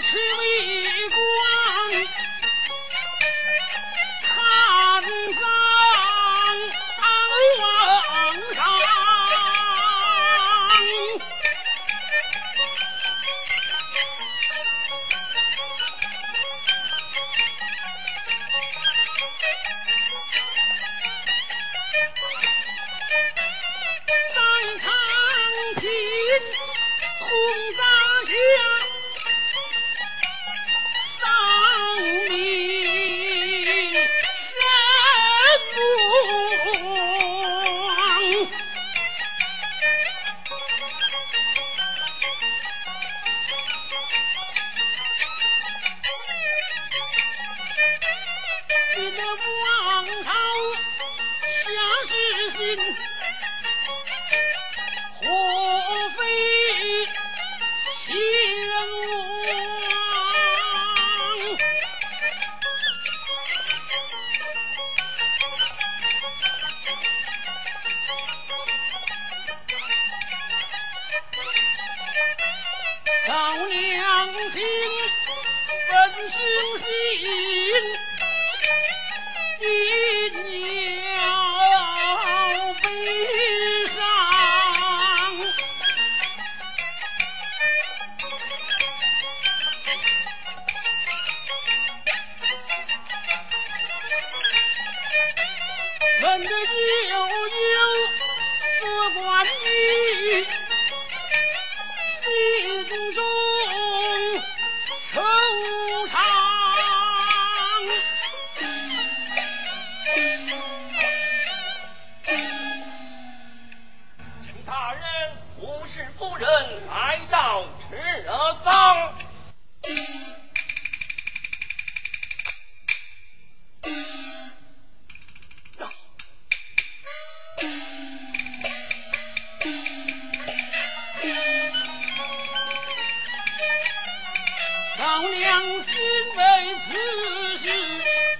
吃不我的悠悠，何管你？老娘心为此事。